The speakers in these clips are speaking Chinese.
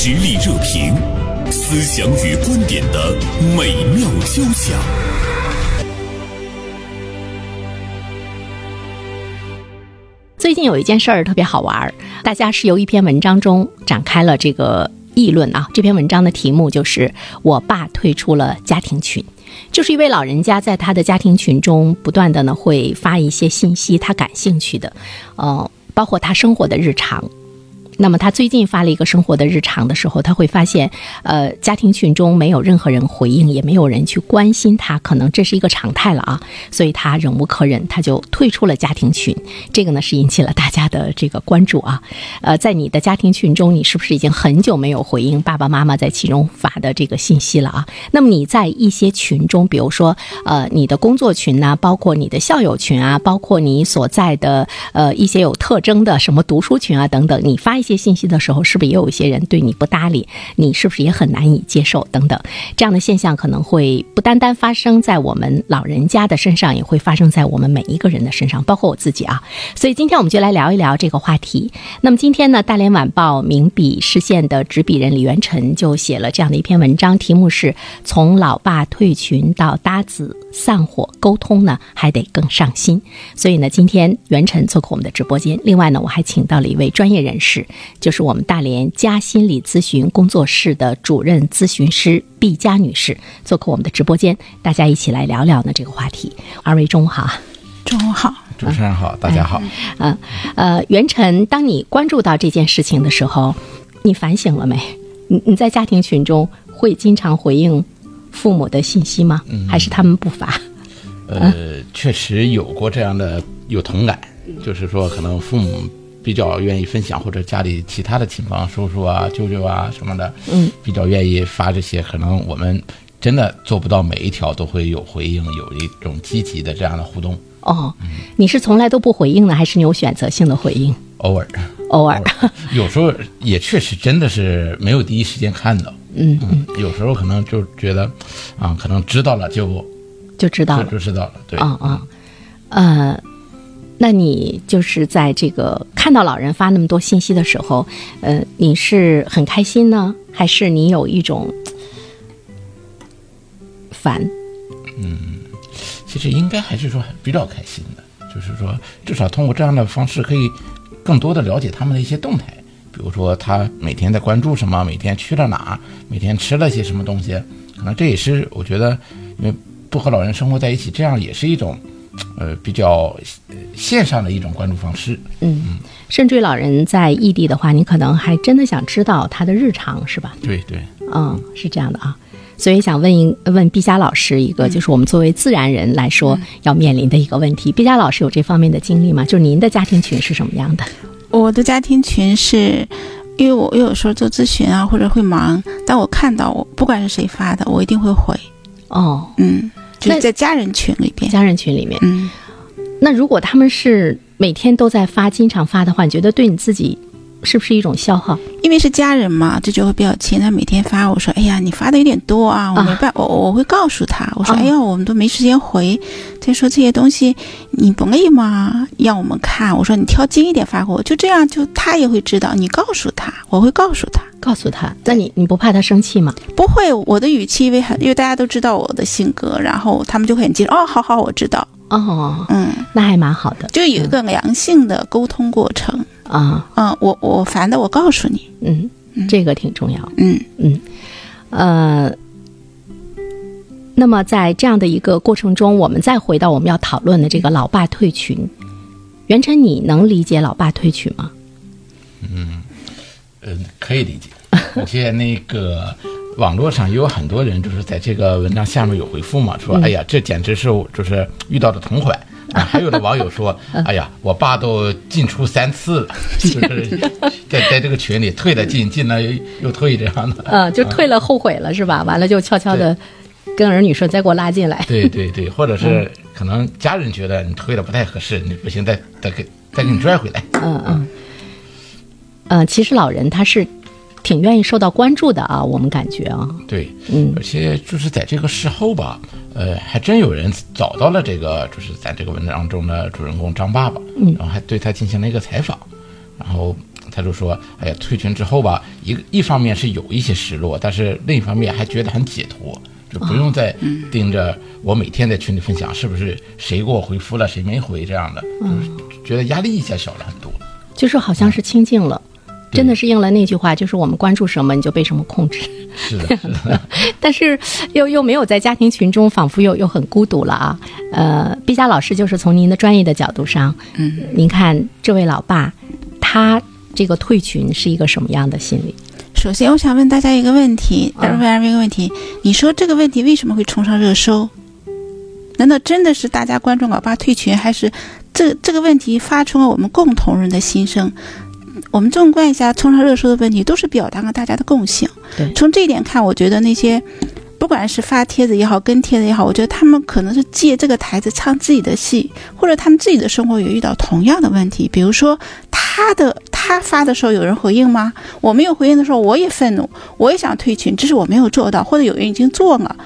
实力热评，思想与观点的美妙交响。最近有一件事儿特别好玩儿，大家是由一篇文章中展开了这个议论啊。这篇文章的题目就是“我爸退出了家庭群”，就是一位老人家在他的家庭群中不断的呢会发一些信息，他感兴趣的，呃，包括他生活的日常。那么他最近发了一个生活的日常的时候，他会发现，呃，家庭群中没有任何人回应，也没有人去关心他，可能这是一个常态了啊，所以他忍无可忍，他就退出了家庭群。这个呢是引起了大家的这个关注啊。呃，在你的家庭群中，你是不是已经很久没有回应爸爸妈妈在其中发的这个信息了啊？那么你在一些群中，比如说呃你的工作群呐，包括你的校友群啊，包括你所在的呃一些有特征的什么读书群啊等等，你发一。些信息的时候，是不是也有一些人对你不搭理？你是不是也很难以接受？等等，这样的现象可能会不单单发生在我们老人家的身上，也会发生在我们每一个人的身上，包括我自己啊。所以今天我们就来聊一聊这个话题。那么今天呢，大连晚报名笔视线的执笔人李元辰就写了这样的一篇文章，题目是从老爸退群到搭子散伙，沟通呢还得更上心。所以呢，今天袁晨做客我们的直播间。另外呢，我还请到了一位专业人士。就是我们大连佳心理咨询工作室的主任咨询师毕佳女士做客我们的直播间，大家一起来聊聊呢这个话题。二位中午好，中午好，主持人好，大家好。嗯呃，袁晨，当你关注到这件事情的时候，你反省了没？你你在家庭群中会经常回应父母的信息吗？还是他们不发？呃，确实有过这样的有同感，就是说可能父母。比较愿意分享，或者家里其他的亲朋叔叔啊、舅舅啊什么的，嗯，比较愿意发这些。可能我们真的做不到每一条都会有回应，有一种积极的这样的互动。哦，你是从来都不回应呢，还是你有选择性的回应？偶尔，偶尔，有时候也确实真的是没有第一时间看到。嗯嗯，有时候可能就觉得，啊，可能知道了就就知道了，就知道了。对，啊啊，呃。那你就是在这个看到老人发那么多信息的时候，呃，你是很开心呢，还是你有一种烦？嗯，其实应该还是说比较开心的，就是说至少通过这样的方式可以更多的了解他们的一些动态，比如说他每天在关注什么，每天去了哪，每天吃了些什么东西，可能这也是我觉得，因为不和老人生活在一起，这样也是一种。呃，比较线上的一种关注方式。嗯，甚至于老人在异地的话，你可能还真的想知道他的日常，是吧？对对，嗯，是这样的啊。所以想问一问毕佳老师一个，就是我们作为自然人来说要面临的一个问题。毕佳老师有这方面的经历吗？就是您的家庭群是什么样的？我的家庭群是，因为我有时候做咨询啊，或者会忙，但我看到我不管是谁发的，我一定会回。哦，嗯。就在家人群里边，家人群里面，嗯，那如果他们是每天都在发、经常发的话，你觉得对你自己是不是一种消耗？因为是家人嘛，这就会比较亲。他每天发，我说：“哎呀，你发的有点多啊！”我没办，我我会告诉他，我说：“哎呀，我们都没时间回。再说这些东西，你不累吗？让我们看。”我说：“你挑精一点发给我。”就这样，就他也会知道。你告诉他，我会告诉他。告诉他，那你你不怕他生气吗？不会，我的语气因为很，因为大家都知道我的性格，然后他们就会很接受。哦，好好，我知道。哦，嗯，那还蛮好的，就有一个良性的沟通过程啊。嗯，我我烦的，我告诉你。嗯，这个挺重要。嗯嗯，呃，那么在这样的一个过程中，我们再回到我们要讨论的这个老爸退群，袁晨，你能理解老爸退群吗？嗯。呃，可以理解。我现在那个网络上也有很多人，就是在这个文章下面有回复嘛，说：“哎呀，这简直是就是遇到的同款。”还有的网友说：“哎呀，我爸都进出三次了，就是在在这个群里退了进，进了又又退这样的。”嗯，就退了后悔了是吧？完了就悄悄的跟儿女说：“再给我拉进来。”对对对，或者是可能家人觉得你退了不太合适，你不行，再再给再给你拽回来。嗯嗯。呃，其实老人他是挺愿意受到关注的啊，我们感觉啊，对，嗯，而且就是在这个事后吧，呃，还真有人找到了这个，就是咱这个文章中的主人公张爸爸，嗯，然后还对他进行了一个采访，然后他就说：“哎呀，退群之后吧，一个一方面是有一些失落，但是另一方面还觉得很解脱，就不用再盯着我每天在群里分享是不是谁给我回复了，谁没回这样的，就是觉得压力一下小了很多。就是好像是清静了。真的是应了那句话，就是我们关注什么，你就被什么控制。是 的，是的。但是又又没有在家庭群中，仿佛又又很孤独了啊。呃，毕加老师就是从您的专业的角度上，嗯，您看这位老爸，他这个退群是一个什么样的心理？首先，我想问大家一个问题，大家问一个问题：你说这个问题为什么会冲上热搜？难道真的是大家关注老爸退群，还是这这个问题发出了我们共同人的心声？我们纵观一下冲上热搜的问题，都是表达了大家的共性。对，从这一点看，我觉得那些不管是发帖子也好，跟帖子也好，我觉得他们可能是借这个台子唱自己的戏，或者他们自己的生活也遇到同样的问题。比如说，他的他发的时候有人回应吗？我没有回应的时候，我也愤怒，我也想退群，只是我没有做到，或者有人已经做了。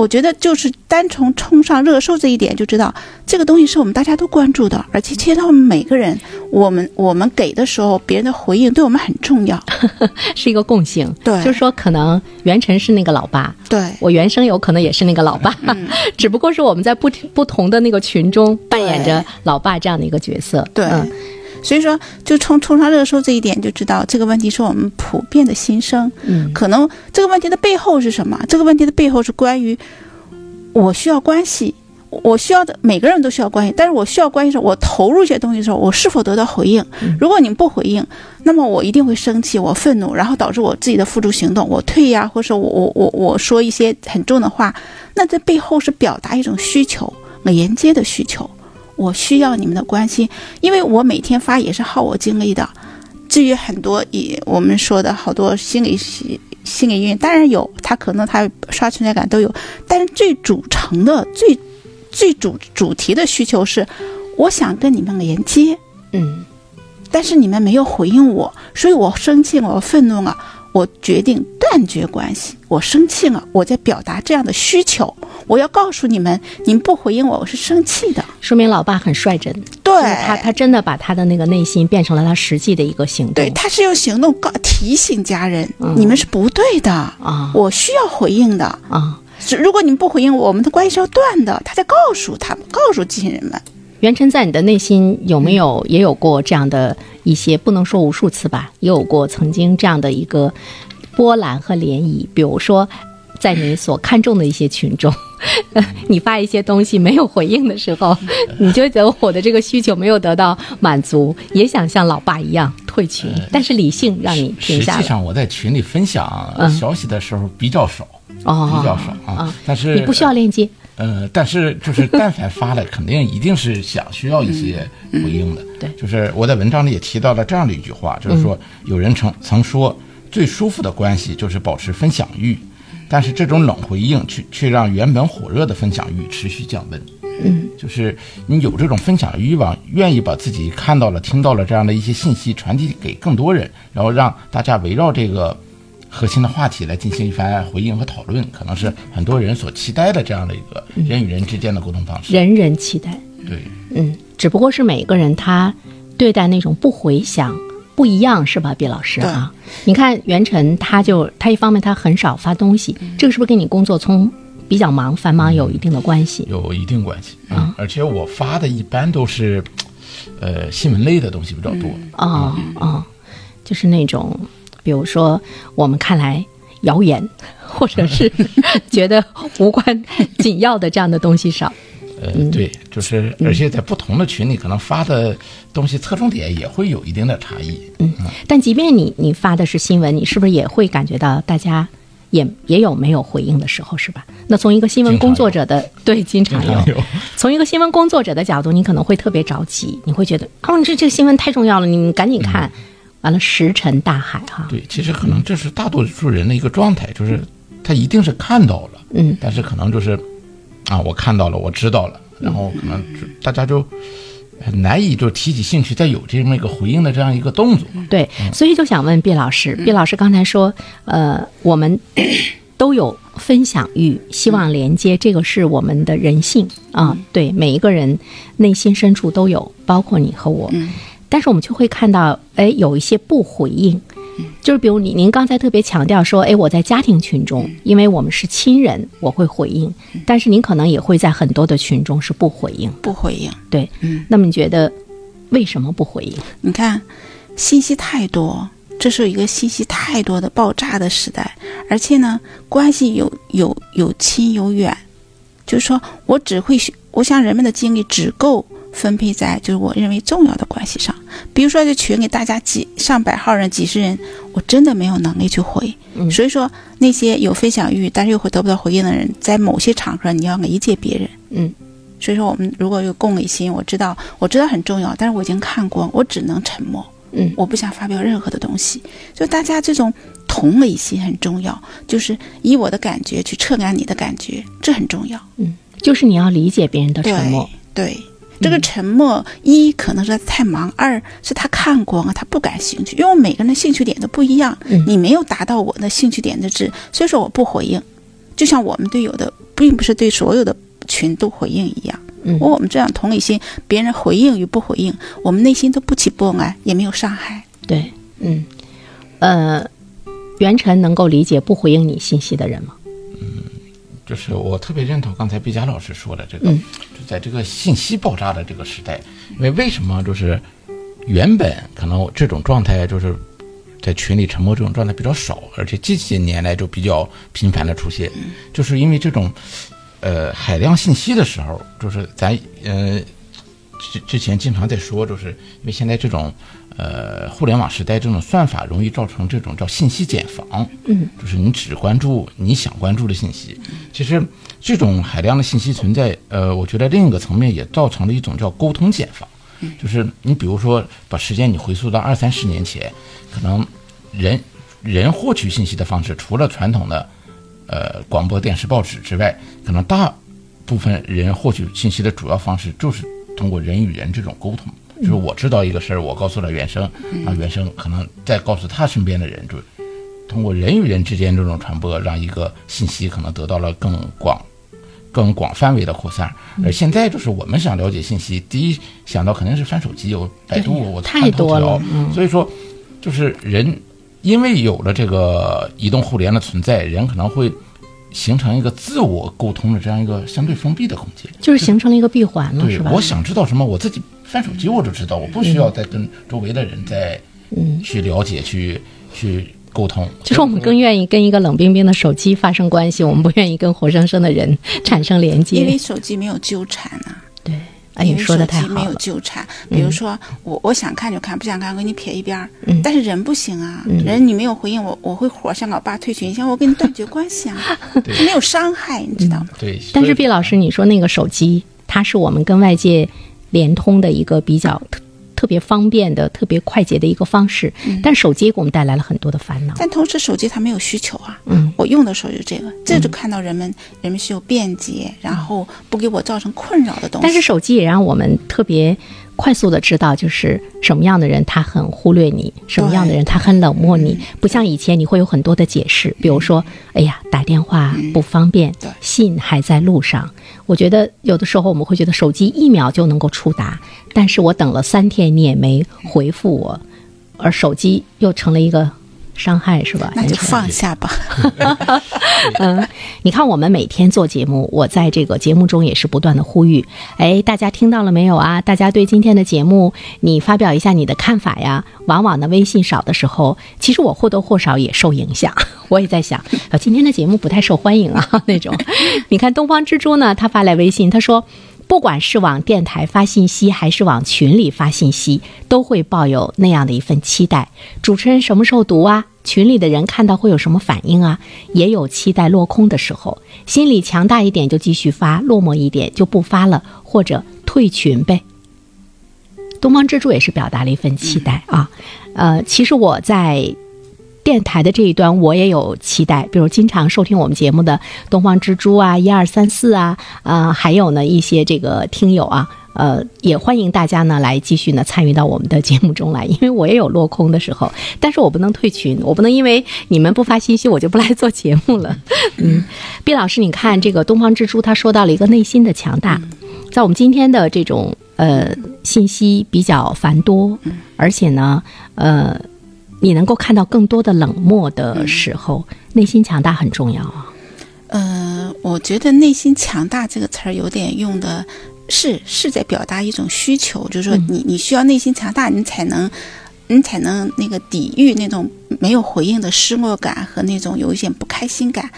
我觉得就是单从冲上热搜这一点就知道，这个东西是我们大家都关注的，而且切到我们每个人，我们我们给的时候，别人的回应对我们很重要，是一个共性。对，就是说，可能袁晨是那个老爸，对我原生有可能也是那个老爸，只不过是我们在不不同的那个群中扮演着老爸这样的一个角色。对。嗯所以说，就冲冲上热搜这一点，就知道这个问题是我们普遍的心声。嗯，可能这个问题的背后是什么？这个问题的背后是关于我需要关系，我需要的每个人都需要关系，但是我需要关系的时候，我投入一些东西的时候，我是否得到回应？如果你们不回应，那么我一定会生气，我愤怒，然后导致我自己的付诸行动，我退呀，或者我我我我说一些很重的话，那这背后是表达一种需求，连接的需求。我需要你们的关心，因为我每天发也是耗我精力的。至于很多以我们说的好多心理心理因当然有，他可能他刷存在感都有，但是最主成的、最最主主题的需求是，我想跟你们连接，嗯，但是你们没有回应我，所以我生气了，我愤怒了。我决定断绝关系，我生气了，我在表达这样的需求，我要告诉你们，你们不回应我，我是生气的。说明老爸很率真，对他，他真的把他的那个内心变成了他实际的一个行动。对，他是用行动告提醒家人，你们是不对的啊，我需要回应的啊。如果你们不回应我，我们的关系是要断的。他在告诉他们，告诉机器人们。袁晨，在你的内心有没有也有过这样的一些，不能说无数次吧，也有过曾经这样的一个波澜和涟漪。比如说，在你所看重的一些群众，你发一些东西没有回应的时候，你就觉得我的这个需求没有得到满足，也想像老爸一样退群，但是理性让你停下实际上，我在群里分享消息的时候比较少，哦，比较少啊。但是你不需要链接。呃，但是就是 但凡发了，肯定一定是想需要一些回应的。对，就是我在文章里也提到了这样的一句话，就是说有人曾曾说，最舒服的关系就是保持分享欲，但是这种冷回应却却让原本火热的分享欲持续降温。嗯，就是你有这种分享欲望，愿意把自己看到了、听到了这样的一些信息传递给更多人，然后让大家围绕这个。核心的话题来进行一番回应和讨论，可能是很多人所期待的这样的一个人与人之间的沟通方式。人人期待，对，嗯，只不过是每个人他对待那种不回响不一样，是吧，毕老师啊？你看袁晨，他就他一方面他很少发东西，这个是不是跟你工作从比较忙繁忙有一定的关系？有一定关系啊，而且我发的一般都是，呃，新闻类的东西比较多。哦哦，就是那种。比如说，我们看来谣言，或者是 觉得无关紧要的这样的东西少。呃，对，就是而且在不同的群里，可能发的东西侧重点也会有一定的差异。嗯，但即便你你发的是新闻，你是不是也会感觉到大家也也有没有回应的时候，是吧？那从一个新闻工作者的对，经常有。从一个新闻工作者的角度，你可能会特别着急，你会觉得哦，这这个新闻太重要了，你赶紧看。完了，石沉大海哈。对，其实可能这是大多数人的一个状态，就是他一定是看到了，嗯，但是可能就是啊，我看到了，我知道了，然后可能大家就很难以就提起兴趣，再有这么一个回应的这样一个动作。对，所以就想问毕老师，毕老师刚才说，呃，我们都有分享欲，希望连接，这个是我们的人性啊，对，每一个人内心深处都有，包括你和我。但是我们就会看到，哎，有一些不回应，就是比如你您刚才特别强调说，哎，我在家庭群中，因为我们是亲人，我会回应，但是您可能也会在很多的群中是不回应，不回应。对，嗯，那么你觉得为什么不回应？你看，信息太多，这是一个信息太多的爆炸的时代，而且呢，关系有有有亲有远，就是说我只会，我想人们的精力只够分配在就是我认为重要的关系上。比如说这群里大家几上百号人、几十人，我真的没有能力去回。嗯所以说那些有分享欲但是又会得不到回应的人，在某些场合你要理解别人。嗯所以说我们如果有共理心，我知道我知道很重要，但是我已经看过，我只能沉默。嗯我不想发表任何的东西。就大家这种同理心很重要，就是以我的感觉去测量你的感觉，这很重要。嗯，就是你要理解别人的对沉默。对，这个沉默，一可能是他太忙，二是他看光了，他不感兴趣，因为每个人的兴趣点都不一样，嗯你没有达到我的兴趣点的值，所以说我不回应。就像我们对有的，并不是对所有的群都回应一样。嗯我们这样同理心，别人回应与不回应，我们内心都不起波澜，也没有伤害。对，嗯，呃，袁晨能够理解不回应你信息的人吗？就是我特别认同刚才毕佳老师说的这个，嗯。就在这个信息爆炸的这个时代，因为为什么就是原本可能这种状态就是在群里沉默这种状态比较少，而且近些年来就比较频繁的出现，就是因为这种呃海量信息的时候，就是咱呃之之前经常在说，就是因为现在这种呃互联网时代这种算法容易造成这种叫信息茧房，嗯，就是你只关注你想关注的信息。其实这种海量的信息存在，呃，我觉得另一个层面也造成了一种叫沟通茧房，就是你比如说把时间你回溯到二三十年前，可能人人获取信息的方式，除了传统的呃广播电视报纸之外，可能大部分人获取信息的主要方式就是通过人与人这种沟通。就是我知道一个事儿，我告诉了原生，然后原生可能再告诉他身边的人，就通过人与人之间这种传播，让一个信息可能得到了更广、更广范围的扩散。而现在就是我们想了解信息，第一想到肯定是翻手机，有百度，我太看头条嗯所以说，就是人因为有了这个移动互联的存在，人可能会形成一个自我沟通的这样一个相对封闭的空间。就是形成了一个闭环了，对是吧？，我想知道什么，我自己翻手机我就知道，我不需要再跟周围的人再嗯去了解、去去沟通。就是我们更愿意跟一个冷冰冰的手机发生关系，我们不愿意跟活生生的人产生连接因为。手机没有纠缠啊、对，哎，因为你说的太手机没有。纠缠。比如说，我我想看就看，不想看我给你撇一边儿。嗯但是人不行啊，嗯人你没有回应我，我会火，向老爸退群，像我跟你断绝关系啊，他没有伤害，你知道吗？对，但是毕老师，你说那个手机，它是我们跟外界联通的一个比较特特别方便的、特别快捷的一个方式，但手机给我们带来了很多的烦恼。但同时，手机它没有需求啊。嗯，我用的时候就这个，这就看到人们人们是有便捷，然后不给我造成困扰的东西。但是手机也让我们特别快速的知道，就是什么样的人他很忽略你，什么样的人他很冷漠你，不像以前你会有很多的解释，比如说，哎呀，打电话不方便，信还在路上。我觉得有的时候我们会觉得手机一秒就能够触达，但是我等了三天你也没回复我，而手机又成了一个伤害，是吧？那就放下吧。嗯，你看我们每天做节目，我在这个节目中也是不断的呼吁，哎，大家听到了没有啊？大家对今天的节目，你发表一下你的看法呀。往往呢，微信少的时候，其实我或多或少也受影响。我也在想，啊，今天的节目不太受欢迎啊，那种。你看东方之珠呢，他发来微信，他说。不管是往电台发信息，还是往群里发信息，都会抱有那样的一份期待。主持人什么时候读啊？群里的人看到会有什么反应啊？也有期待落空的时候，心里强大一点就继续发，落寞一点就不发了，或者退群呗。东方之珠也是表达了一份期待啊。呃，其实我在电台的这一端，我也有期待，比如经常收听我们节目的东方之珠啊、一二三四啊，呃，还有呢一些这个听友啊，呃，也欢迎大家呢来继续呢参与到我们的节目中来，因为我也有落空的时候，但是我不能退群，我不能因为你们不发信息，我就不来做节目了。嗯，毕老师，你看这个东方之珠，他说到了一个内心的强大，在我们今天的这种呃信息比较繁多，而且呢，呃，你能够看到更多的冷漠的时候，内心强大很重要啊。呃，我觉得“内心强大”这个词儿有点用的是是在表达一种需求，就是说你你需要内心强大，你才能你才能那个抵御那种没有回应的失落感和那种有一点不开心感。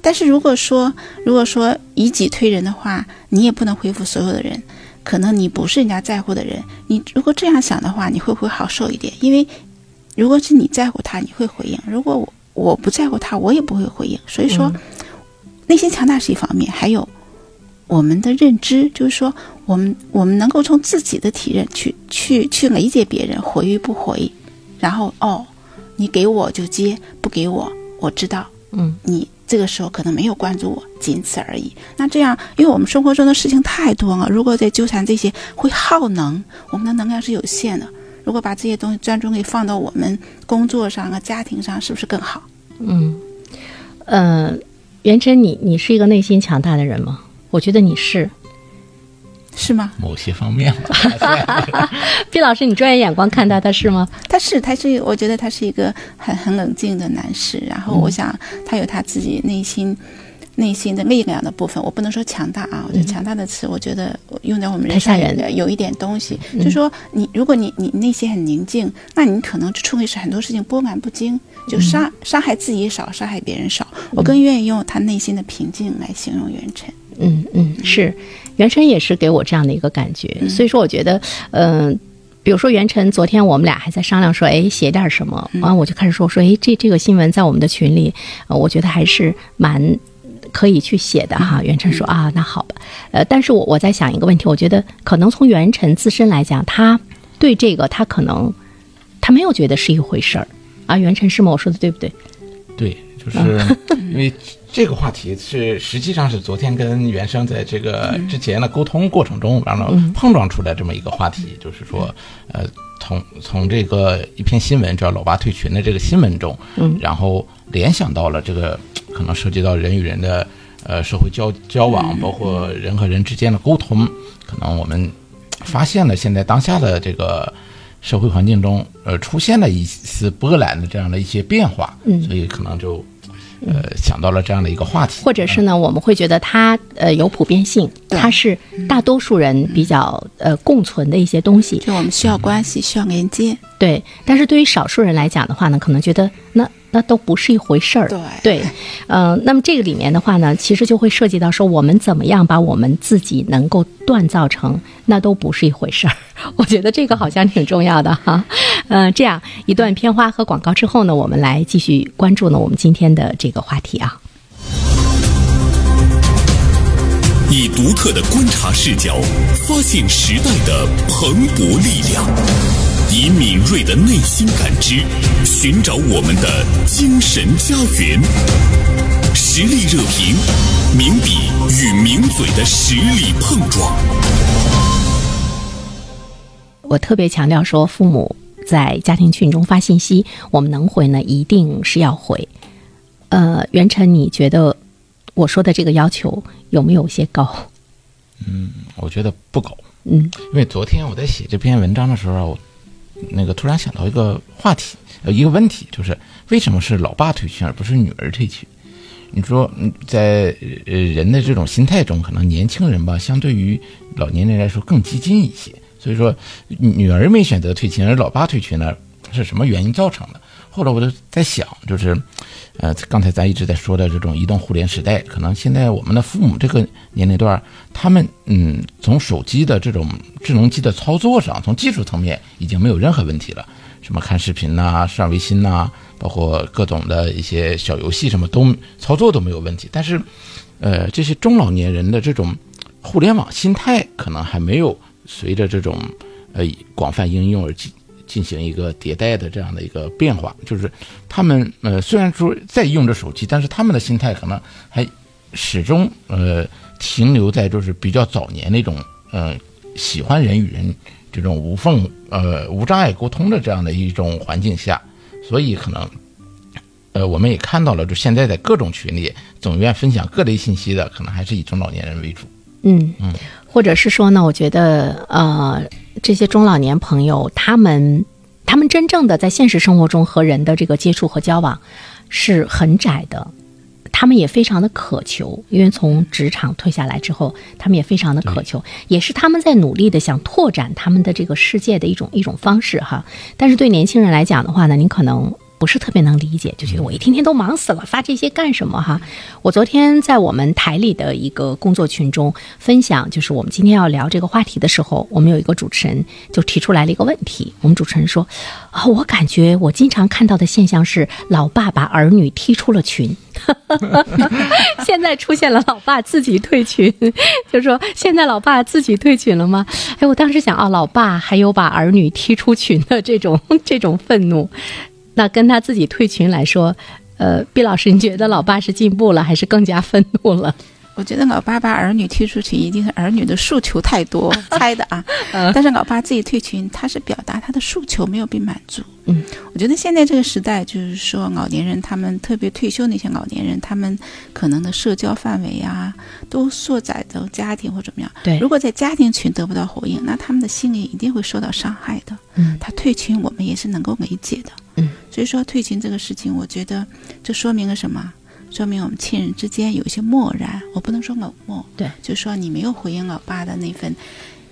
但是如果说如果说以己推人的话，你也不能回复所有的人。可能你不是人家在乎的人，你如果这样想的话，你会不会好受一点？因为如果是你在乎他，你会回应；如果我我不在乎他，我也不会回应。所以说。内心强大是一方面，还有我们的认知，就是说，我们我们能够从自己的体认去去去理解别人回与不回，然后哦，你给我就接，不给我我知道，嗯，你这个时候可能没有关注我，仅此而已。那这样，因为我们生活中的事情太多了，如果在纠缠这些，会耗能，我们的能量是有限的。如果把这些东西专注给放到我们工作上啊、家庭上，是不是更好？嗯，呃。元琛，你你是一个内心强大的人吗？我觉得你是，是吗？某些方面 毕老师，你专业眼光看待他是吗？他是，他是，我觉得他是一个很很冷静的男士。然后，我想他有他自己内心内心的力量的部分。我不能说强大啊，我觉得强大的词，我觉得用在我们人上有一点东西。就说你，如果你你内心很宁静，那你可能处理是很多事情波澜不惊。就伤伤害自己少，伤害别人少。我更愿意用他内心的平静来形容袁晨。嗯嗯，是，袁晨也是给我这样的一个感觉。所以说，我觉得，嗯，比如说袁晨，昨天我们俩还在商量说，哎，写点什么。完，我就开始说，说，哎，这这个新闻在我们的群里，我觉得还是蛮可以去写的哈。袁晨说啊，那好吧。呃，但是我我在想一个问题，我觉得可能从袁晨自身来讲，他对这个他可能他没有觉得是一回事儿。啊，袁晨是吗？我说的对不对？对，就是因为这个话题是实际上是昨天跟袁生在这个之前的沟通过程中，然后碰撞出来这么一个话题，就是说，呃，从从这个一篇新闻叫“老八退群”的这个新闻中，嗯，然后联想到了这个可能涉及到人与人的呃社会交交往，包括人和人之间的沟通，可能我们发现了现在当下的这个。社会环境中，呃，出现了一丝波澜的这样的一些变化，嗯，所以可能就，呃，想到了这样的一个话题，或者是呢，我们会觉得它呃有普遍性，它是大多数人比较呃共存的一些东西，就我们需要关系，需要连接，对。但是对于少数人来讲的话呢，可能觉得那。那都不是一回事儿，对对，嗯，那么这个里面的话呢，其实就会涉及到说，我们怎么样把我们自己能够锻造成那都不是一回事儿。我觉得这个好像挺重要的哈，嗯，这样一段片花和广告之后呢，我们来继续关注呢我们今天的这个话题啊。以独特的观察视角，发现时代的蓬勃力量。以敏锐的内心感知，寻找我们的精神家园。实力热评，名笔与名嘴的实力碰撞。我特别强调说，父母在家庭群中发信息，我们能回呢，一定是要回。呃，袁晨，你觉得我说的这个要求有没有些高？嗯，我觉得不高。嗯，因为昨天我在写这篇文章的时候。那个突然想到一个话题，呃，一个问题，就是为什么是老爸退群而不是女儿退群？你说，在呃人的这种心态中，可能年轻人吧，相对于老年人来说更激进一些。所以说，女儿没选择退群，而老爸退群呢，是什么原因造成的？后来我就在想，就是，呃，刚才咱一直在说的这种移动互联时代，可能现在我们的父母这个年龄段，他们嗯，从手机的这种智能机的操作上，从技术层面已经没有任何问题了。什么看视频呐、上微信呐，包括各种的一些小游戏，什么都操作都没有问题。但是，呃，这些中老年人的这种互联网心态，可能还没有随着这种呃广泛应用而进。进行一个迭代的这样的一个变化，就是他们呃虽然说在用着手机，但是他们的心态可能还始终呃停留在就是比较早年那种呃喜欢人与人这种无缝呃无障碍沟通的这样的一种环境下，所以可能呃我们也看到了，就现在在各种群里总愿分享各类信息的，可能还是以中老年人为主。嗯嗯，或者是说呢，我觉得呃，这些中老年朋友他们他们真正的在现实生活中和人的这个接触和交往是很窄的。他们也非常的渴求，因为从职场退下来之后，他们也非常的渴求，也是他们在努力的想拓展他们的这个世界的一种一种方式哈。但是对年轻人来讲的话呢，您可能。不是特别能理解，就觉得我一天天都忙死了，发这些干什么哈？我昨天在我们台里的一个工作群中分享，就是我们今天要聊这个话题的时候，我们有一个主持人就提出来了一个问题。我们主持人说：“啊，我感觉我经常看到的现象是，老爸把儿女踢出了群。现在出现了老爸自己退群，就说现在老爸自己退群了吗？哎，我当时想啊，老爸还有把儿女踢出群的这种 这种愤怒。”那跟他自己退群来说，呃，毕老师，你觉得老爸是进步了，还是更加愤怒了？我觉得老爸把儿女踢出群，一定是儿女的诉求太多，猜的啊。但是老爸自己退群，他是表达他的诉求没有被满足。嗯，我觉得现在这个时代，就是说老年人他们特别退休那些老年人，他们可能的社交范围啊，都缩窄到家庭或怎么样。对，如果在家庭群得不到回应，那他们的心里一定会受到伤害的。嗯，他退群，我们也是能够理解的。嗯，所以说退群这个事情，我觉得这说明了什么？说明我们亲人之间有一些漠然，我不能说冷漠，对，就说你没有回应老爸的那份，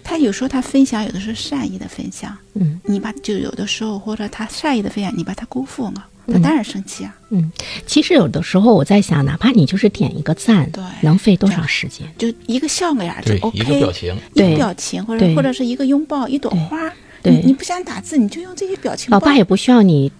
他有时候他分享，有的时候善意的分享，嗯，你把就有的时候或者他善意的分享，你把他辜负了，他当然生气啊，嗯，其实有的时候我在想，哪怕你就是点一个赞，对，能费多少时间？就一个笑脸就 OK，一个表情，一个表情，或者或者是一个拥抱，一朵花，对，你不想打字，你就用这些表情，老爸也不需要你。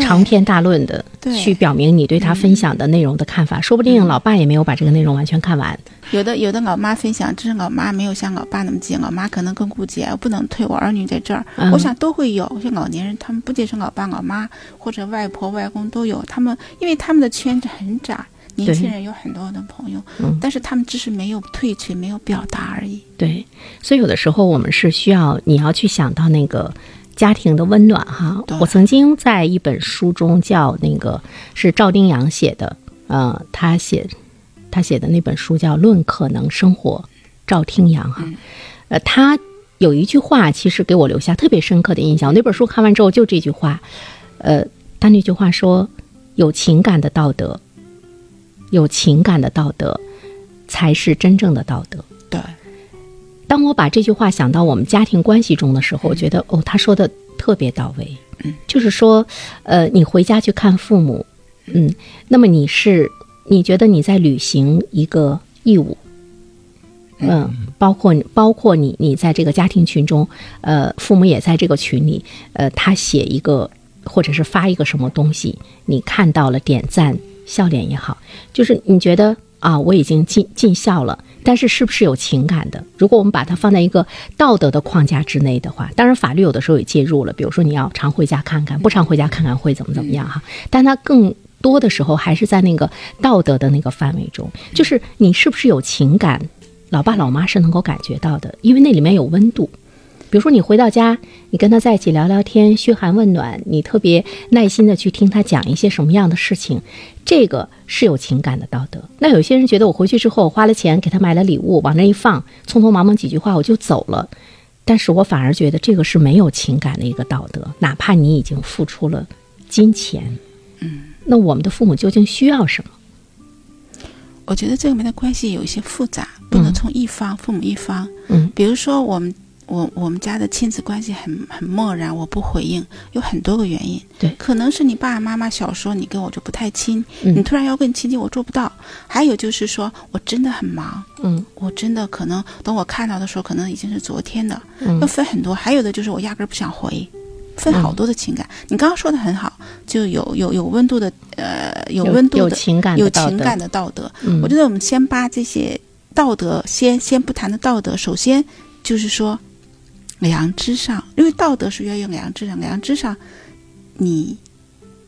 长篇大论的去表明你对他分享的内容的看法，说不定老爸也没有把这个内容完全看完。有的有的老妈分享，只是老妈没有像老爸那么急，老妈可能更顾忌，我不能推我儿女在这儿。我想都会有，像老年人，他们不仅是老爸老妈或者外婆外公都有，他们因为他们的圈子很窄，年轻人有很多的朋友，但是他们只是没有退却，没有表达而已。对，所以有的时候我们是需要你要去想到那个。家庭的温暖，哈，我曾经在一本书中叫那个是赵丁阳写的，呃，他写他写的那本书叫《论可能生活》，赵丁阳哈，呃，他有一句话其实给我留下特别深刻的印象。那本书看完之后就这句话，呃，他那句话说：“有情感的道德，有情感的道德，才是真正的道德。”对。当我把这句话想到我们家庭关系中的时候，我觉得哦，他说的特别到位。嗯，就是说，呃，你回家去看父母，嗯，那么你是你觉得你在履行一个义务，嗯，包括包括你你在这个家庭群中，呃，父母也在这个群里，呃，他写一个或者是发一个什么东西，你看到了点赞笑脸也好，就是你觉得啊，我已经尽尽孝了。但是是不是有情感的？如果我们把它放在一个道德的框架之内的话，当然法律有的时候也介入了。比如说你要常回家看看，不常回家看看会怎么怎么样哈？但它更多的时候还是在那个道德的那个范围中，就是你是不是有情感，老爸老妈是能够感觉到的，因为那里面有温度。比如说，你回到家，你跟他在一起聊聊天，嘘寒问暖，你特别耐心的去听他讲一些什么样的事情，这个是有情感的道德。那有些人觉得，我回去之后花了钱给他买了礼物，往那一放，匆匆忙忙几句话我就走了，但是我反而觉得这个是没有情感的一个道德。哪怕你已经付出了金钱，嗯，那我们的父母究竟需要什么？我觉得这里面的关系有一些复杂，不能从一方父母一方，嗯，比如说我们。我我们家的亲子关系很很漠然，我不回应，有很多个原因。对，可能是你爸爸妈妈小时候你跟我就不太亲，你突然要跟你亲近，我做不到。还有就是说我真的很忙，嗯，我真的可能等我看到的时候，可能已经是昨天的，嗯，要分很多。还有的就是我压根儿不想回，分好多的情感。你刚刚说的很好，就有有有温度的，呃，有温度的有情感有情感的道德。我觉得我们先把这些道德先先不谈的道德，首先就是说。良知上，因为道德是要用良知上。良知上，你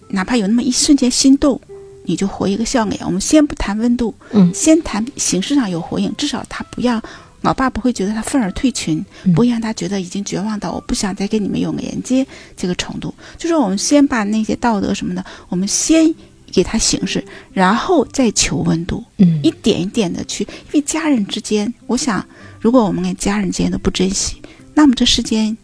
哪怕有那么一瞬间心动，你就回一个笑脸。我们先不谈温度，嗯，先谈形式上有回应，至少他不要老爸不会觉得他愤而退群，不会让他觉得已经绝望到我不想再跟你们有连接这个程度。就是我们先把那些道德什么的，我们先给他形式，然后再求温度，嗯，一点一点的去，因为家人之间，我想。如果我们连家人之间都不珍惜，那么这世间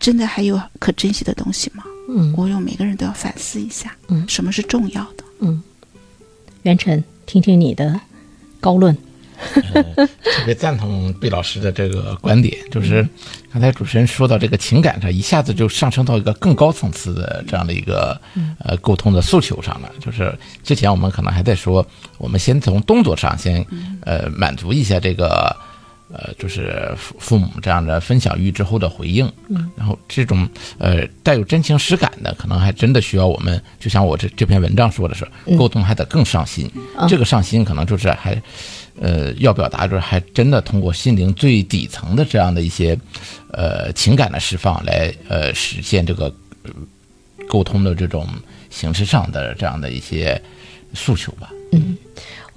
真的还有可珍惜的东西吗？嗯我有每个人都要反思一下，嗯什么是重要的？嗯，袁晨，听听你的高论。特别赞同毕老师的这个观点，就是刚才主持人说到这个情感上，一下子就上升到一个更高层次的这样的一个呃沟通的诉求上了。就是之前我们可能还在说，我们先从动作上先呃满足一下这个呃就是父父母这样的分享欲之后的回应，嗯，然后这种呃带有真情实感的，可能还真的需要我们，就像我这这篇文章说的是，沟通还得更上心。这个上心可能就是还。呃，要表达就是还真的通过心灵最底层的这样的一些，呃情感的释放来呃实现这个、呃沟通的这种形式上的这样的一些诉求吧。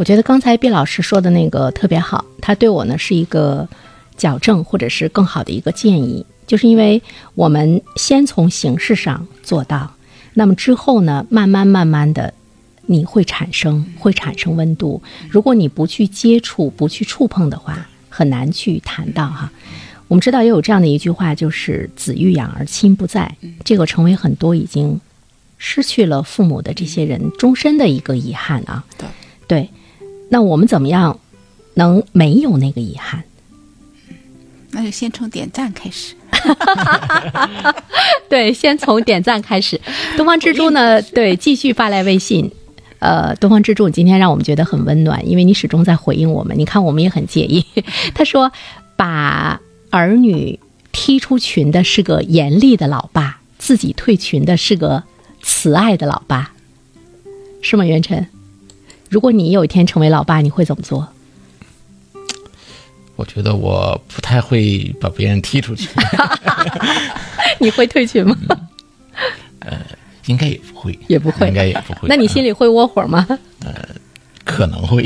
我觉得刚才毕老师说的那个特别好，他对我呢是一个矫正或者是更好的一个建议，就是因为我们先从形式上做到，那么之后呢，慢慢慢慢的。你会产生会产生温度，如果你不去接触、不去触碰的话，很难去谈到哈。我们知道也有这样的一句话，就是“子欲养而亲不在”，这个成为很多已经失去了父母的这些人终身的一个遗憾啊。对对，那我们怎么样能没有那个遗憾？那就先从点赞开始。对，先从点赞开始。东方之珠呢，对，继续发来微信。呃，东方之珠，你今天让我们觉得很温暖，因为你始终在回应我们。你看，我们也很介意。他说，把儿女踢出群的是个严厉的老爸，自己退群的是个慈爱的老爸，是吗？袁晨，如果你有一天成为老爸，你会怎么做？我觉得我不太会把别人踢出去，你会退群吗？呃应该也不会，也不会应该也不会。那你心里会窝火吗？呃可能会。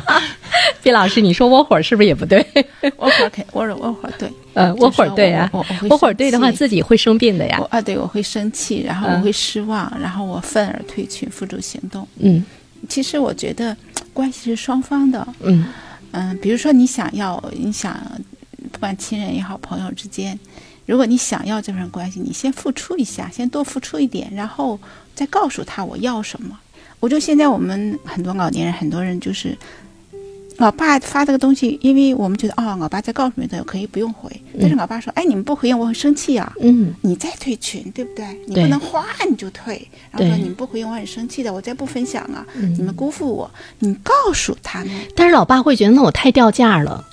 毕老师，你说窝火是不是也不对？窝火肯窝窝火对，呃，窝火对啊窝火对的话，自己会生病的呀我。啊，对，我会生气，然后我会失望，然后我愤而退群，付诸行动。嗯其实我觉得 关系是双方的，嗯嗯，比如说你想要，你想不管亲人也好，朋友之间，如果你想要这份关系，你先付出一下，先多付出一点，然后再告诉他我要什么。我觉得现在我们很多老年人，很多人就是。老爸发这个东西，因为我们觉得哦，老爸在告诉你的可以不用回，但是老爸说，哎，你们不回应我很生气啊，嗯。你再退群，对不对？你不能哗你就退，然后说你们不回应我很生气的，我再不分享啊，嗯。你们辜负我。你告诉他们，但是老爸会觉得那我太掉价了，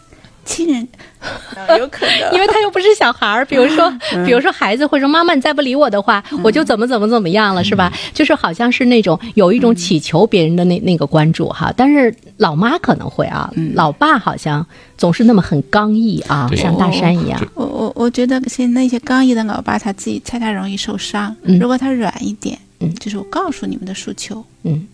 亲人，呃 有可能 因为他又不是小孩儿。比如说，比如说孩子会说：“妈妈，你再不理我的话，我就怎么怎么怎么样了，是吧？”就是好像是那种有一种祈求别人的那那个关注哈。但是老妈可能会啊，老爸好像总是那么很刚毅啊，像大山一样。我我我觉得现在那些刚毅的老爸，他自己猜他容易受伤。嗯如果他软一点，嗯就是我告诉你们的诉求，嗯，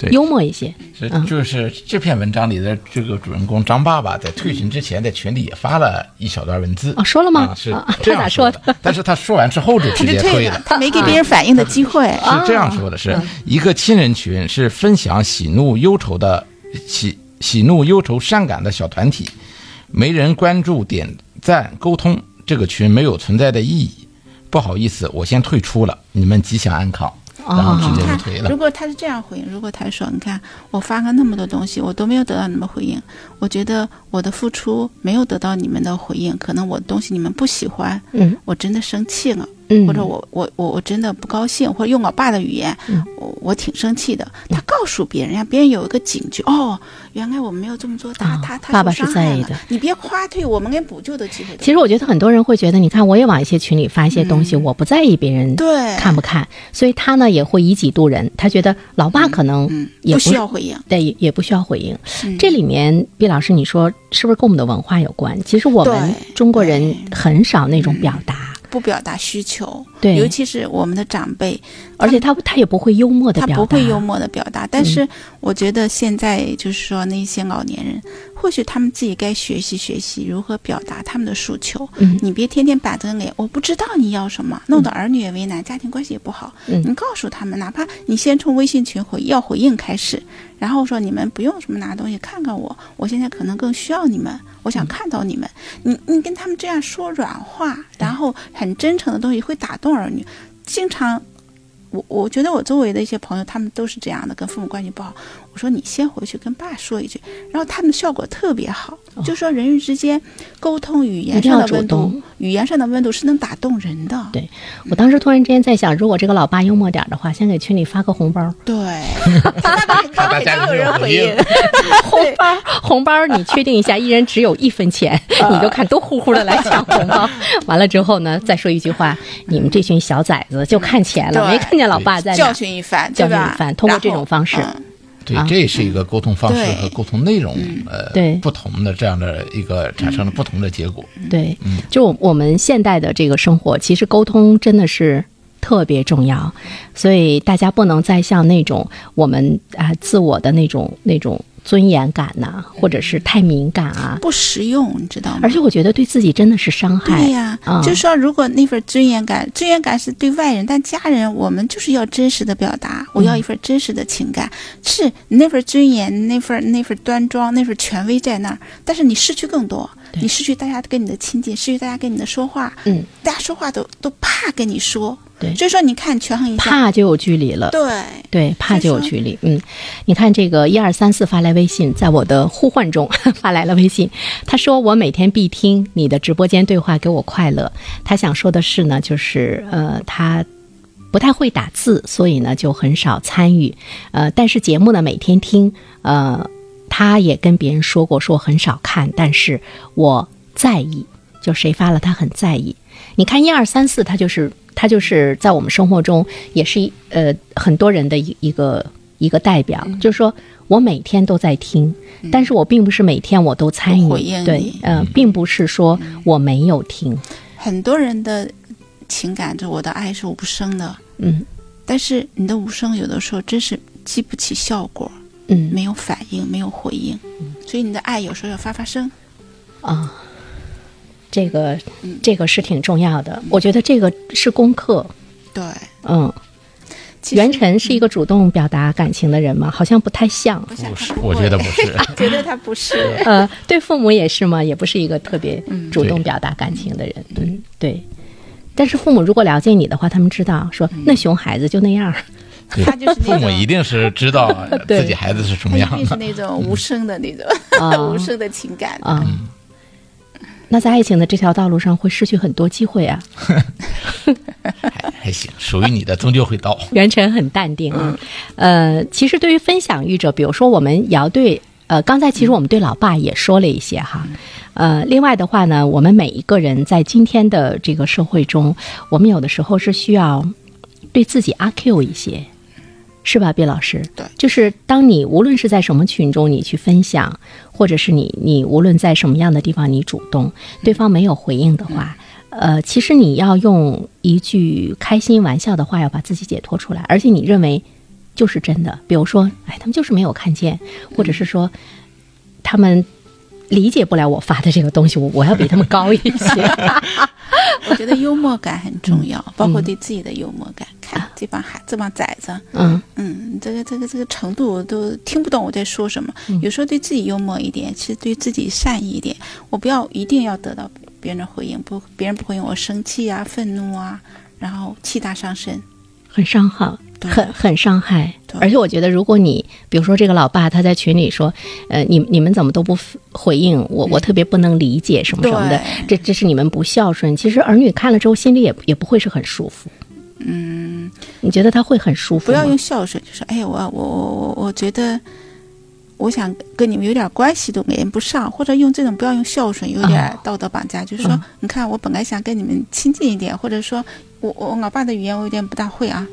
对幽默一些。这就是这篇文章里的这个主人公张爸爸在退群之前，在群里也发了一小段文字。哦说了吗啊是啊这他咋样说说的但是他说完之后就直接退了，。他没给别人反应的机会。啊是这样说的：是一个亲人群，是分享喜怒忧愁的喜喜怒忧愁善感的小团体，没人关注、点赞、沟通，这个群没有存在的意义。不好意思，我先退出了，你们吉祥安康，哦然后直接就退了如。果他是这样回应，如果他说：“你看，我发了那么多东西，我都没有得到你们回应，我觉得我的付出没有得到你们的回应，可能我的东西你们不喜欢，嗯我真的生气了，嗯，或者我我我我真的不高兴，或者用我爸的语言，嗯我我挺生气的。他告诉别人，让别人有一个警觉，哦，原来我们没有这么做，他、哦他他爸爸是在意的你别夸退，我们连补救的机会。其实我觉得很多人会觉得，你看我也往一些群里发一些东西，我不在意别人对看不看，所以他呢也会以己度人。他觉得老爸可能也不需要回应。对，也也不需要回应。嗯这里面，毕老师，你说是不是跟我们的文化有关？其实我们中国人很少那种表达。不表达需求，对尤其是我们的长辈，而且他他也不会幽默的他表达，不会幽默的表达。但是我觉得现在就是说那些老年人，或许他们自己该学习学习如何表达他们的诉求。嗯你别天天板着脸，我不知道你要什么，弄得儿女也为难，家庭关系也不好。嗯你告诉他们，哪怕你先从微信群回要回应开始，然后说你们不用什么拿东西，看看我，我现在可能更需要你们，我想看到你们。你你跟他们这样说软话，然后很真诚的东西会打动儿女。经常，我我觉得我周围的一些朋友，他们都是这样的，跟父母关系不好。我说你先回去跟爸说一句，然后他们效果特别好，就说人与之间沟通语言哦一定要主上的温度动，语言上的温度是能打动人的。对我当时突然之间在想，如果这个老爸幽默点儿的话，先给群里发个红包，对，大家有人回应。红包 红包，你确定一下，一人只有一分钱，你就看都呼呼的来抢红包。完了之后呢，再说一句话，你们这群小崽子就看钱了，没看见老爸在哪教。训一番，教训一番通过这种方式嗯这是一个沟通方式和沟通内容，呃，对。不同的这样的一个产生了不同的结果。对，就我我们现代的这个生活，其实沟通真的是特别重要，所以大家不能再像那种我们啊、自我的那种那种尊严感呐、或者是太敏感啊，不实用，你知道吗？而且我觉得对自己真的是伤害。对呀、嗯。就说如果那份尊严感，尊严感是对外人，但家人我们就是要真实的表达，我要一份真实的情感，是你那份尊严、那份那份端庄、那份权威在那儿，但是你失去更多，你失去大家跟你的亲近，失去大家跟你的说话，嗯，大家说话都都怕跟你说，对所以说你看权衡一下，怕就有距离了，对，对，怕就有距离。嗯，你看这个一二三四发来微信，在我的呼唤中 发来了微信，他说我每天必听你的直播间对话，给我快乐。他想说的是呢，就是呃，他不太会打字，所以呢就很少参与。呃，但是节目呢每天听，呃，他也跟别人说过，说很少看，但是我在意，就谁发了他很在意。你看一二三四，他就是他就是在我们生活中也是一呃很多人的一一个一个代表，嗯就是说我每天都在听，但是我并不是每天我都参与对你，呃，并不是说我没有听，很多人的情感，就我的爱是无声的，嗯。但是你的无声有的时候真是激不起效果，嗯没有反应，没有回应，所以你的爱有时候要发发声。啊，这个这个是挺重要的，我觉得这个是功课，对，嗯。其实袁晨是一个主动表达感情的人吗？好像不太像。不是，我觉得不是。觉得他不是。呃，对父母也是吗？也不是一个特别嗯主动表达感情的人。嗯，对。但是父母如果了解你的话，他们知道说嗯那熊孩子就那样。对他就是那种父母一定是知道 自己孩子是什么样的。一定是那种无声的那种、啊 无声的情感。啊。那在爱情的这条道路上会失去很多机会啊。还 还行，属于你的终究会到。袁晨很淡定啊。呃，其实对于分享欲者，比如说我们也要对呃，刚才其实我们对老爸也说了一些哈。呃，另外的话呢，我们每一个人在今天的这个社会中，我们有的时候是需要对自己阿 Q 一些。是吧，毕老师？对就是当你无论是在什么群中你去分享，或者是你你无论在什么样的地方你主动，对方没有回应的话，呃，其实你要用一句开心玩笑的话，要把自己解脱出来，而且你认为就是真的。比如说，哎，他们就是没有看见，或者是说他们理解不了我发的这个东西，我我要比他们高一些。我觉得幽默感很重要，包括对自己的幽默感。看这帮孩这帮崽子，嗯嗯，这个这个这个程度都听不懂我在说什么。有时候对自己幽默一点，其实对自己善意一点。我不要一定要得到别人的回应，不，别人不回应我生气啊、愤怒啊，然后气大伤身。很伤害，对很很伤害。而且我觉得，如果你比如说这个老爸他在群里说，呃，你你们怎么都不回应我，我特别不能理解什么什么的，这这是你们不孝顺。其实儿女看了之后，心里也也不会是很舒服。嗯，你觉得他会很舒服吗？不要用孝顺，就说哎，我我我我我觉得。我想跟你们有点关系都连不上，或者用这种不要用孝顺，有点道德绑架，就是说，嗯你看我本来想跟你们亲近一点，或者说我我老爸的语言我有点不大会啊，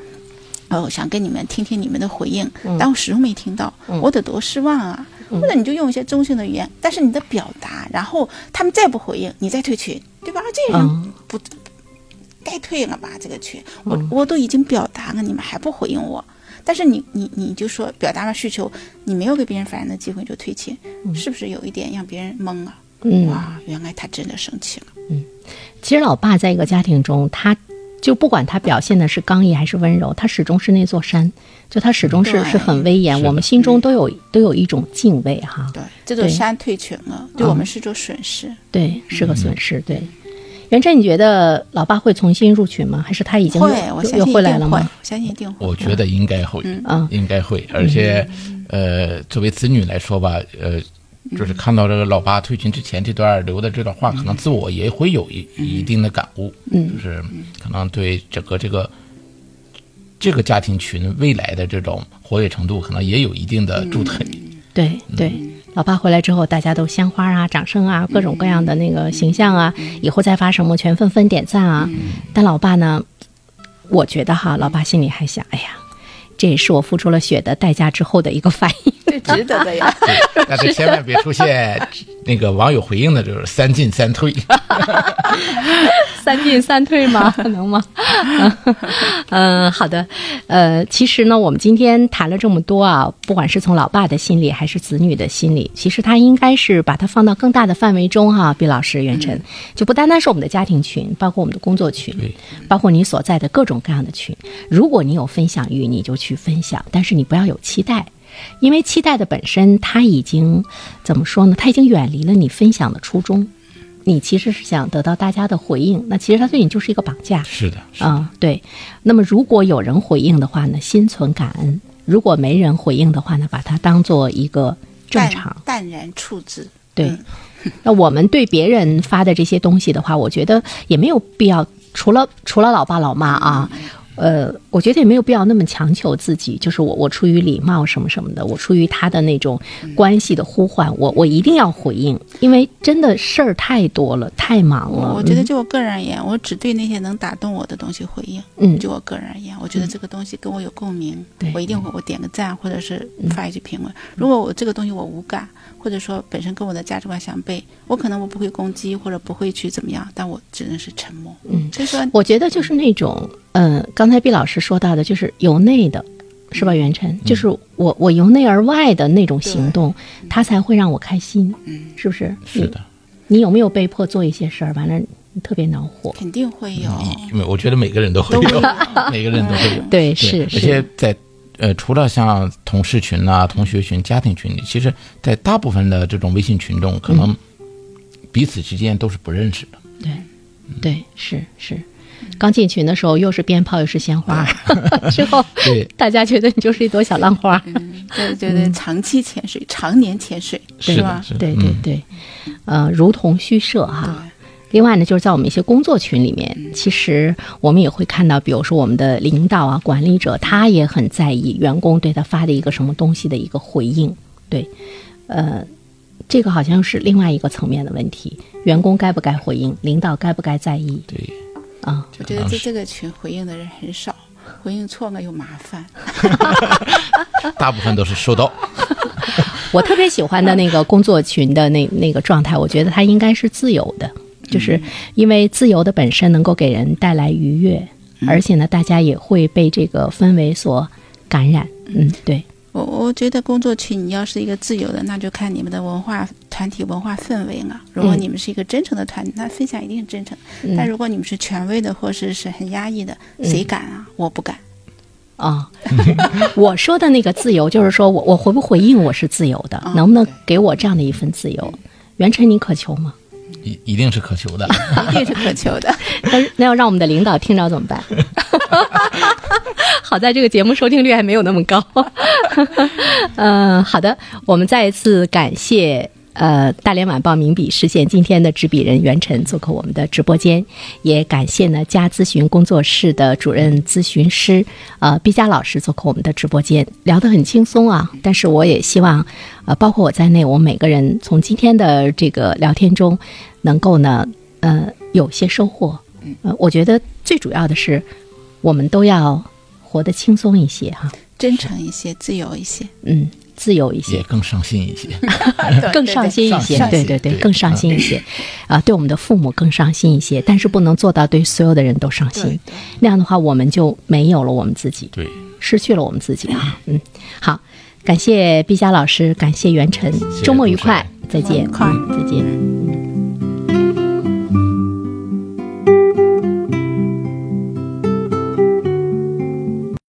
呃，我想跟你们听听你们的回应，嗯但我始终没听到，嗯我得多失望啊！或者你就用一些中性的语言，但是你的表达，然后他们再不回应，你再退群，对吧？这人不，该退了吧？这个群，我我都已经表达了，你们还不回应我。但是你你你就说表达了需求，你没有给别人反应的机会就退群，是不是有一点让别人懵了？嗯哇，原来他真的生气了。其实老爸在一个家庭中，他就不管他表现的是刚毅还是温柔，他始终是那座山，就他始终是是很威严，我们心中都有都有一种敬畏哈。对，这座山退群了，对我们是座损失。对，是个损失。对，袁晨，你觉得老爸会重新入群吗？还是他已经会，又又我相信一定会，回来了吗？我相信一定会。我觉得应该会，嗯应该会，而且，呃，作为子女来说吧，呃，就是看到这个老爸退群之前这段留的这段话，可能自我也会有一一定的感悟，嗯就是可能对整个这个这个家庭群未来的这种活跃程度，可能也有一定的助推。对对，老爸回来之后，大家都鲜花啊、掌声啊、各种各样的那个形象啊，以后再发什么全纷纷点赞啊。但老爸呢，我觉得哈，老爸心里还想，哎呀，这也是我付出了血的代价之后的一个反应。这，值得的呀。对，但是千万别出现 那个网友回应的就是三进三退。三进三退吗？能吗？嗯，好的。呃，其实呢，我们今天谈了这么多啊，不管是从老爸的心理还是子女的心理，其实他应该是把它放到更大的范围中哈、毕老师、袁晨，就不单单是我们的家庭群，包括我们的工作群，包括你所在的各种各样的群。如果你有分享欲，你就去分享，但是你不要有期待。因为期待的本身，它已经怎么说呢？它已经远离了你分享的初衷。你其实是想得到大家的回应，那其实他对你就是一个绑架。是的，是啊、对。那么如果有人回应的话呢，心存感恩；如果没人回应的话呢，把它当做一个正常。淡然处之。对。那我们对别人发的这些东西的话，我觉得也没有必要，除了除了老爸老妈啊。呃，我觉得也没有必要那么强求自己，就是我我出于礼貌什么什么的，我出于他的那种关系的呼唤，我我一定要回应，因为真的事儿太多了，太忙了。嗯我我觉得就我个人而言，我只对那些能打动我的东西回应。嗯就我个人而言，我觉得这个东西跟我有共鸣，对我一定会我点个赞，或者是发一句评论。如果我这个东西我无感，或者说本身跟我的价值观相悖，我可能我不会攻击或者不会去怎么样，但我只能是沉默。嗯所以说我觉得就是那种，嗯、刚才毕老师说到的，就是由内的，是吧？袁晨，就是我我由内而外的那种行动，它才会让我开心，嗯，是不是？是的。你。有没有被迫做一些事儿，完了你特别恼火？肯定会有。因为我觉得每个人都会有，每个人都会有。对，对是而且，在呃，除了像同事群呐、同学群、家庭群里，其实，在大部分的这种微信群中，可能彼此之间都是不认识的。对对是是。刚进群的时候，又是鞭炮又是鲜花，之后对大家觉得你就是一朵小浪花。对对对，长期潜水，常年潜水，是吧对对嗯对，呃，如同虚设哈。另外呢，就是在我们一些工作群里面，其实我们也会看到，比如说我们的领导啊、管理者，他也很在意员工对他发的一个什么东西的一个回应。对，呃，这个好像是另外一个层面的问题，员工该不该回应，领导该不该在意对，啊？我觉得在这个群回应的人很少，回应错了又麻烦。大部分都是收到。我特别喜欢的那个工作群的那那个状态，我觉得它应该是自由的，就是因为自由的本身能够给人带来愉悦，而且呢，大家也会被这个氛围所感染。嗯，对，我我觉得工作群你要是一个自由的，那就看你们的文化团体文化氛围了。如果嗯你们是一个真诚的团体，那分享一定是真诚。但如果你们是权威的，或是是很压抑的，谁敢啊？我不敢。啊、我说的那个自由，就是说我我回不回应我是自由的，嗯能不能给我这样的一份自由？袁晨，你渴求吗？一一定是渴求的。一定是渴求的。那那要让我们的领导听着怎么办？好在这个节目收听率还没有那么高。嗯，好的，我们再一次感谢。呃，大连晚报名笔视线今天的执笔人袁晨做客我们的直播间，也感谢呢家咨询工作室的主任咨询师呃毕佳老师做客我们的直播间，聊得很轻松啊。但是我也希望，呃，包括我在内，我们每个人从今天的这个聊天中，能够呢，呃，有些收获。呃，我觉得最主要的是，我们都要活得轻松一些哈。真诚一些，自由一些。嗯，自由一也些，更上心一些。更上心一些，对对对，对更上心一些，啊，对我们的父母更上心一些，但是不能做到对所有的人都上心。那样的话我们就没有了我们自己，对，失去了我们自己啊。嗯，好，感谢毕佳老师，感谢袁晨，周末愉快，再见，快。嗯再见。